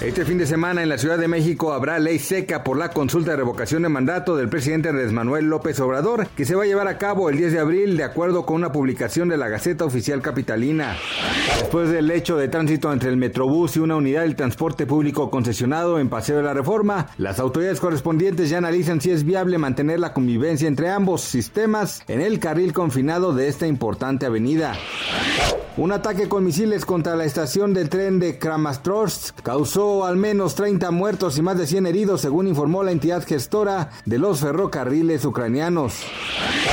Este fin de semana en la Ciudad de México habrá ley seca por la consulta de revocación de mandato del presidente Andrés Manuel López Obrador, que se va a llevar a cabo el 10 de abril de acuerdo con una publicación de la Gaceta Oficial Capitalina. Después del hecho de tránsito entre el Metrobús y una unidad del transporte público concesionado en Paseo de la Reforma, las autoridades correspondientes ya analizan si es viable mantener la convivencia entre ambos sistemas en el carril confinado de esta importante avenida. Un ataque con misiles contra la estación del tren de Kramatorsk causó al menos 30 muertos y más de 100 heridos, según informó la entidad gestora de los ferrocarriles ucranianos.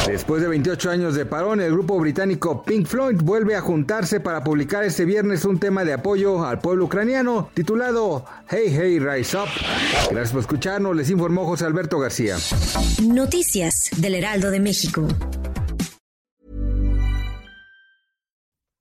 Después de 28 años de parón, el grupo británico Pink Floyd vuelve a juntarse para publicar este viernes un tema de apoyo al pueblo ucraniano titulado Hey Hey Rise Up. Gracias por escucharnos, les informó José Alberto García. Noticias del Heraldo de México.